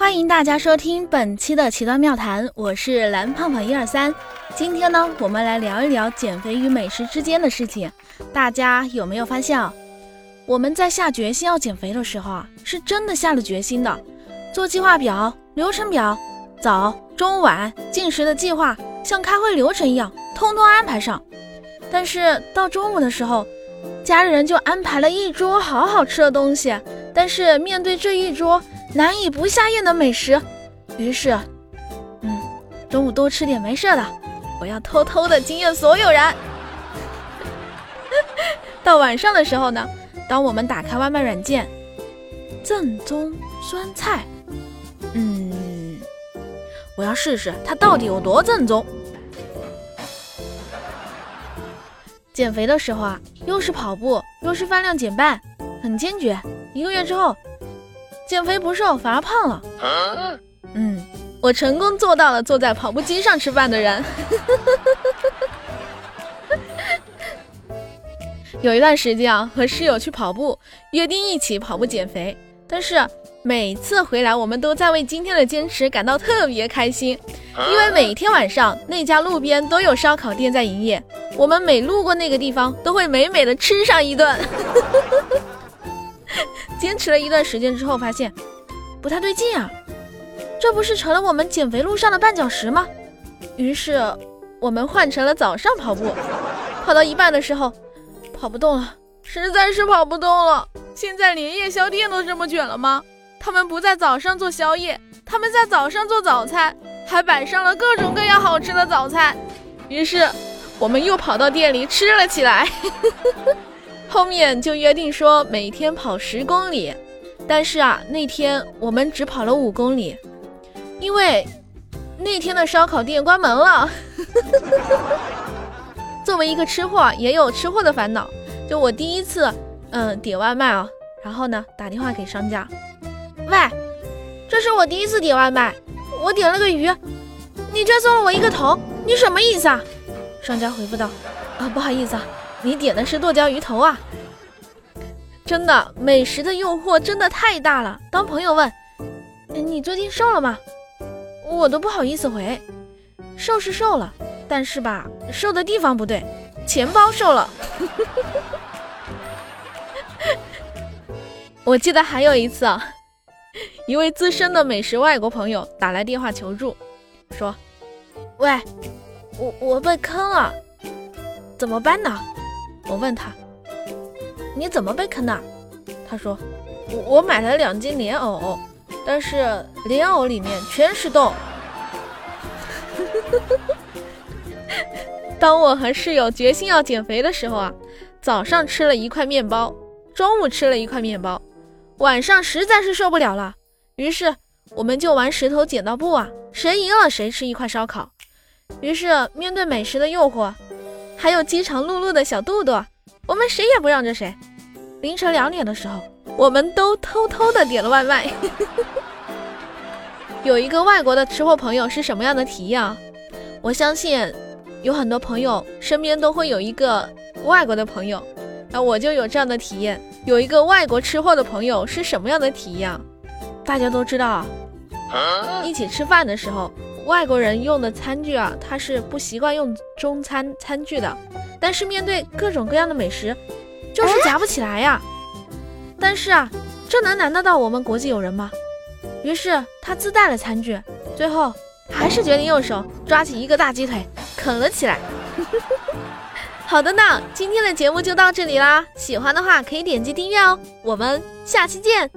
欢迎大家收听本期的奇端妙谈，我是蓝胖胖一二三。今天呢，我们来聊一聊减肥与美食之间的事情。大家有没有发现啊？我们在下决心要减肥的时候啊，是真的下了决心的，做计划表、流程表，早、中、晚进食的计划，像开会流程一样，通通安排上。但是到中午的时候，家里人就安排了一桌好好吃的东西，但是面对这一桌。难以不下咽的美食，于是，嗯，中午多吃点没事的，我要偷偷的惊艳所有人。到晚上的时候呢，当我们打开外卖软件，正宗酸菜，嗯，我要试试它到底有多正宗。减肥的时候啊，又是跑步，又是饭量减半，很坚决。一个月之后。减肥不瘦反而胖了，嗯，我成功做到了坐在跑步机上吃饭的人。有一段时间啊，和室友去跑步，约定一起跑步减肥。但是每次回来，我们都在为今天的坚持感到特别开心，因为每天晚上那家路边都有烧烤店在营业，我们每路过那个地方，都会美美的吃上一顿。坚持了一段时间之后，发现不太对劲啊，这不是成了我们减肥路上的绊脚石吗？于是我们换成了早上跑步，跑到一半的时候跑不动了，实在是跑不动了。现在连夜宵店都这么卷了吗？他们不在早上做宵夜，他们在早上做早餐，还摆上了各种各样好吃的早餐。于是我们又跑到店里吃了起来。后面就约定说每天跑十公里，但是啊，那天我们只跑了五公里，因为那天的烧烤店关门了。作为一个吃货，也有吃货的烦恼。就我第一次，嗯，点外卖啊，然后呢，打电话给商家，喂，这是我第一次点外卖，我点了个鱼，你却送了我一个头，你什么意思啊？商家回复道，啊，不好意思啊。你点的是剁椒鱼头啊！真的，美食的诱惑真的太大了。当朋友问你最近瘦了吗，我都不好意思回。瘦是瘦了，但是吧，瘦的地方不对，钱包瘦了。我记得还有一次啊，一位资深的美食外国朋友打来电话求助，说：“喂，我我被坑了，怎么办呢？”我问他：“你怎么被坑的？”他说：“我我买了两斤莲藕，但是莲藕里面全是洞。”当我和室友决心要减肥的时候啊，早上吃了一块面包，中午吃了一块面包，晚上实在是受不了了，于是我们就玩石头剪刀布啊，谁赢了谁吃一块烧烤。于是面对美食的诱惑。还有饥肠辘辘的小肚肚，我们谁也不让着谁。凌晨两点的时候，我们都偷偷的点了外卖。有一个外国的吃货朋友是什么样的体验啊？我相信有很多朋友身边都会有一个外国的朋友，那我就有这样的体验。有一个外国吃货的朋友是什么样的体验？大家都知道啊，一起吃饭的时候。外国人用的餐具啊，他是不习惯用中餐餐具的，但是面对各种各样的美食，就是夹不起来呀。但是啊，这能难得到我们国际友人吗？于是他自带了餐具，最后还是决定用手抓起一个大鸡腿啃了起来。好的呢，今天的节目就到这里啦，喜欢的话可以点击订阅哦，我们下期见。